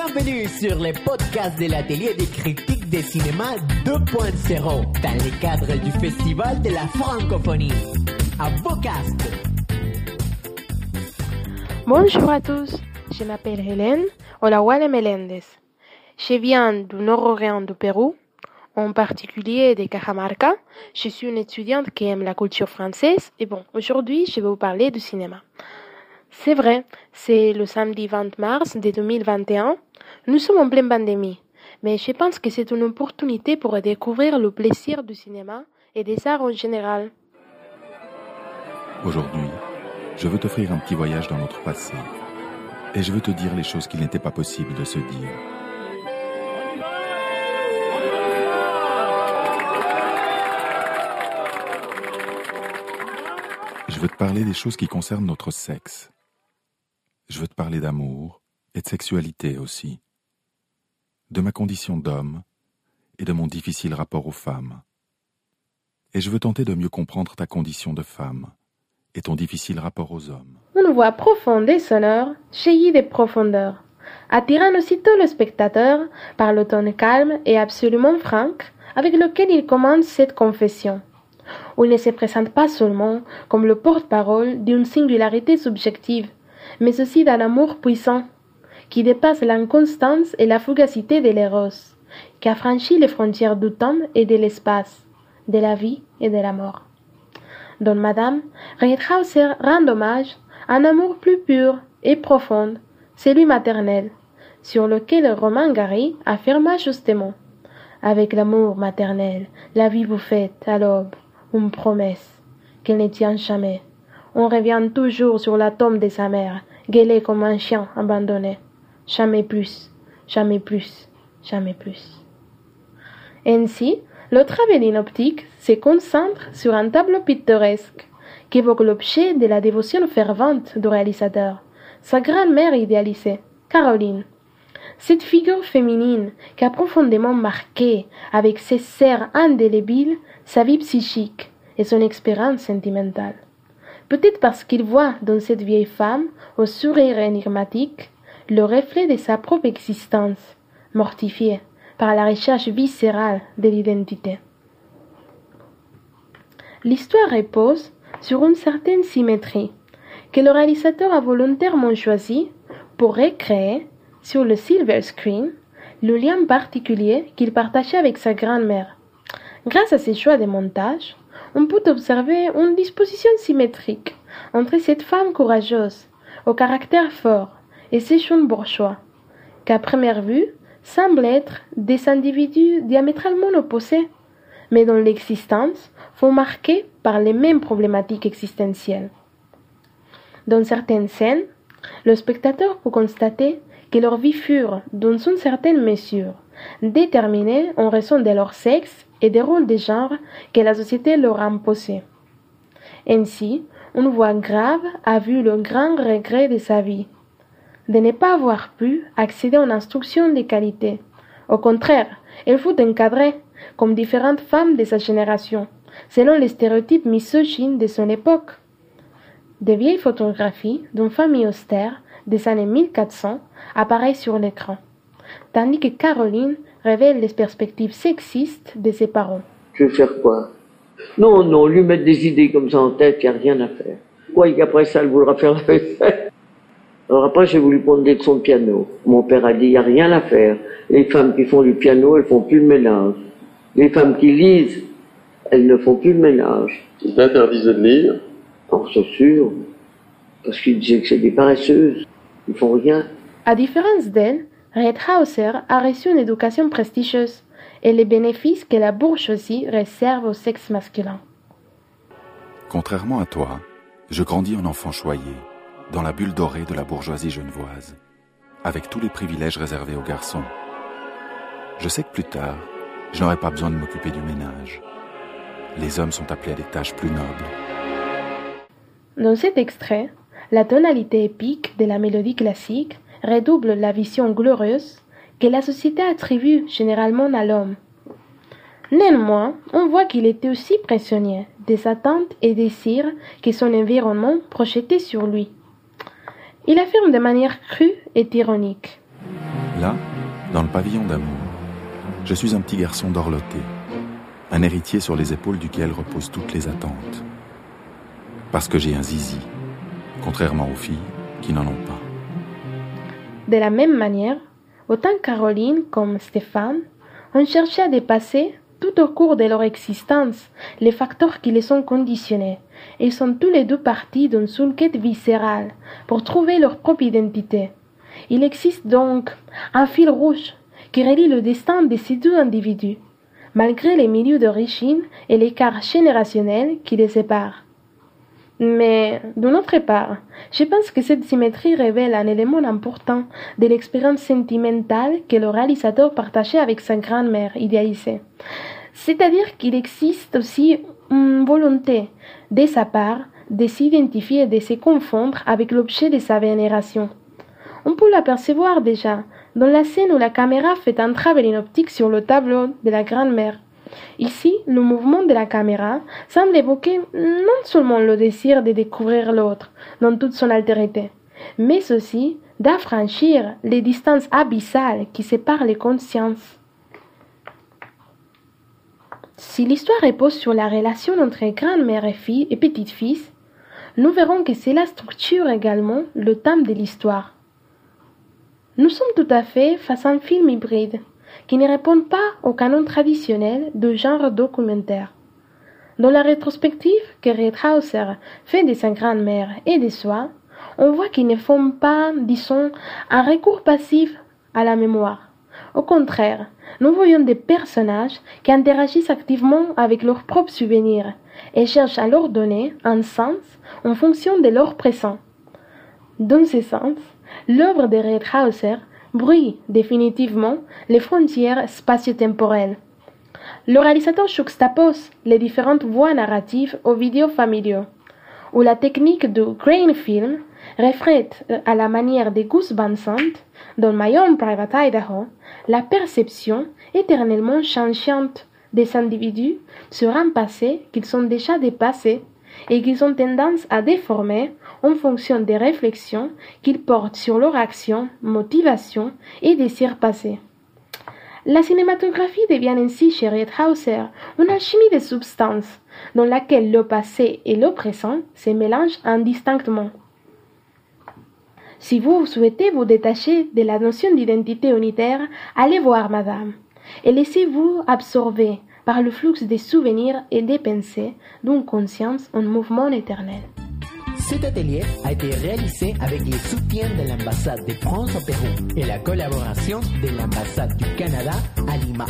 Bienvenue sur les podcasts de l'atelier des critiques de cinéma 2.0 dans le cadre du Festival de la francophonie. À vos casques. Bonjour à tous, je m'appelle Hélène Olahuale Melendez. Je viens du nord-orient du Pérou, en particulier de Cajamarca. Je suis une étudiante qui aime la culture française et bon, aujourd'hui je vais vous parler du cinéma. C'est vrai, c'est le samedi 20 mars de 2021. Nous sommes en pleine pandémie, mais je pense que c'est une opportunité pour découvrir le plaisir du cinéma et des arts en général. Aujourd'hui, je veux t'offrir un petit voyage dans notre passé. Et je veux te dire les choses qu'il n'était pas possible de se dire. Je veux te parler des choses qui concernent notre sexe. Je veux te parler d'amour et de sexualité aussi. De ma condition d'homme et de mon difficile rapport aux femmes. Et je veux tenter de mieux comprendre ta condition de femme et ton difficile rapport aux hommes. Une voix profonde et sonore jaillit des profondeurs, attirant aussitôt le spectateur par le ton calme et absolument franc avec lequel il commence cette confession, où il ne se présente pas seulement comme le porte-parole d'une singularité subjective, mais aussi d'un amour puissant, qui dépasse l'inconstance et la fugacité de l'éros, qui a franchi les frontières du temps et de l'espace, de la vie et de la mort. Dont Madame Reithauser rend hommage à un amour plus pur et profond, celui maternel, sur lequel le roman Gary affirma justement Avec l'amour maternel, la vie vous fait, à l'aube, une promesse qu'elle ne tient jamais. On revient toujours sur la tombe de sa mère, gueulé comme un chien abandonné. Jamais plus, jamais plus, jamais plus. Ainsi, le travelling optique se concentre sur un tableau pittoresque qui évoque l'objet de la dévotion fervente du réalisateur, sa grand-mère idéalisée, Caroline. Cette figure féminine qui a profondément marqué avec ses serres indélébiles sa vie psychique et son expérience sentimentale. Peut-être parce qu'il voit dans cette vieille femme, au sourire énigmatique, le reflet de sa propre existence, mortifiée par la recherche viscérale de l'identité. L'histoire repose sur une certaine symétrie que le réalisateur a volontairement choisie pour recréer sur le silver screen le lien particulier qu'il partageait avec sa grand-mère. Grâce à ses choix de montage, on peut observer une disposition symétrique entre cette femme courageuse, au caractère fort, et ces jeunes bourgeois, qu'à première vue semblent être des individus diamétralement opposés, mais dont l'existence font marquée par les mêmes problématiques existentielles. Dans certaines scènes, le spectateur peut constater que leurs vies furent, dans une certaine mesure, déterminées en raison de leur sexe et des rôles de genre que la société leur a imposés. Ainsi, une voix grave a vu le grand regret de sa vie, de ne pas avoir pu accéder à une instruction de qualité. Au contraire, elle fut encadrée, comme différentes femmes de sa génération, selon les stéréotypes misogynes de son époque. Des vieilles photographies d'une famille austère des années 1400 apparaissent sur l'écran, tandis que Caroline révèle les perspectives sexistes de ses parents. Je vais faire quoi? Non, non, lui mettre des idées comme ça en tête, il n'y a rien à faire. Quoi, qu'après ça, elle voudra faire la fête Alors après, j'ai voulu prendre de son piano. Mon père a dit, il n'y a rien à faire. Les femmes qui font du piano, elles font plus le ménage. Les femmes qui lisent, elles ne font plus le ménage. Il interdisait de lire Oh, c'est sûr. Parce qu'il disait que c'est des paresseuses. Ils font rien. À différence d'elle, Redhauser a reçu une éducation prestigieuse et les bénéfices que la bourgeoisie réserve au sexe masculin. Contrairement à toi, je grandis en enfant choyé, dans la bulle dorée de la bourgeoisie genevoise, avec tous les privilèges réservés aux garçons. Je sais que plus tard, je n'aurai pas besoin de m'occuper du ménage. Les hommes sont appelés à des tâches plus nobles. Dans cet extrait, la tonalité épique de la mélodie classique redouble la vision glorieuse que la société attribue généralement à l'homme. Néanmoins, on voit qu'il était aussi prisonnier des attentes et désirs que son environnement projetait sur lui. Il affirme de manière crue et ironique. Là, dans le pavillon d'amour, je suis un petit garçon dorloté, un héritier sur les épaules duquel reposent toutes les attentes. Parce que j'ai un zizi, contrairement aux filles qui n'en ont pas. De la même manière, autant Caroline comme Stéphane ont cherché à dépasser tout au cours de leur existence les facteurs qui les sont conditionnés. Ils sont tous les deux partis d'une seule quête viscérale pour trouver leur propre identité. Il existe donc un fil rouge qui relie le destin de ces deux individus, malgré les milieux d'origine et l'écart générationnel qui les séparent. Mais, d'une autre part, je pense que cette symétrie révèle un élément important de l'expérience sentimentale que le réalisateur partageait avec sa grand-mère idéalisée. C'est-à-dire qu'il existe aussi une volonté de sa part de s'identifier et de se confondre avec l'objet de sa vénération. On peut l'apercevoir déjà dans la scène où la caméra fait un travelling optique sur le tableau de la grand-mère. Ici, le mouvement de la caméra semble évoquer non seulement le désir de découvrir l'autre dans toute son altérité, mais aussi d'affranchir les distances abyssales qui séparent les consciences. Si l'histoire repose sur la relation entre grand-mère et fille et petite-fils, nous verrons que cela structure également le thème de l'histoire. Nous sommes tout à fait face à un film hybride qui ne répond pas au canon traditionnel de genre documentaire. Dans la rétrospective que Redhauser fait de sa grand-mère et de soi, on voit qu'ils ne font pas, disons, un recours passif à la mémoire. Au contraire, nous voyons des personnages qui interagissent activement avec leurs propres souvenirs et cherchent à leur donner un sens en fonction de leur présent. Dans ce sens, l'œuvre de Redhauser brouille définitivement les frontières spatio-temporelles. Le réalisateur juxtapose les différentes voies narratives aux vidéos familiaux, où la technique du grain film reflète à la manière de Gus Van Sant dans My Own Private Idaho la perception éternellement changeante des individus sur un passé qu'ils sont déjà dépassés et qu'ils ont tendance à déformer en fonction des réflexions qu'ils portent sur leur action, motivation et désirs passés. La cinématographie devient ainsi chez Redhauser une alchimie de substances dans laquelle le passé et le présent se mélangent indistinctement. Si vous souhaitez vous détacher de la notion d'identité unitaire, allez voir Madame et laissez-vous absorber par le flux des souvenirs et des pensées d'une conscience en mouvement éternel. Cet atelier a été réalisé avec le soutien de l'ambassade de France au Pérou et la collaboration de l'ambassade du Canada à Lima.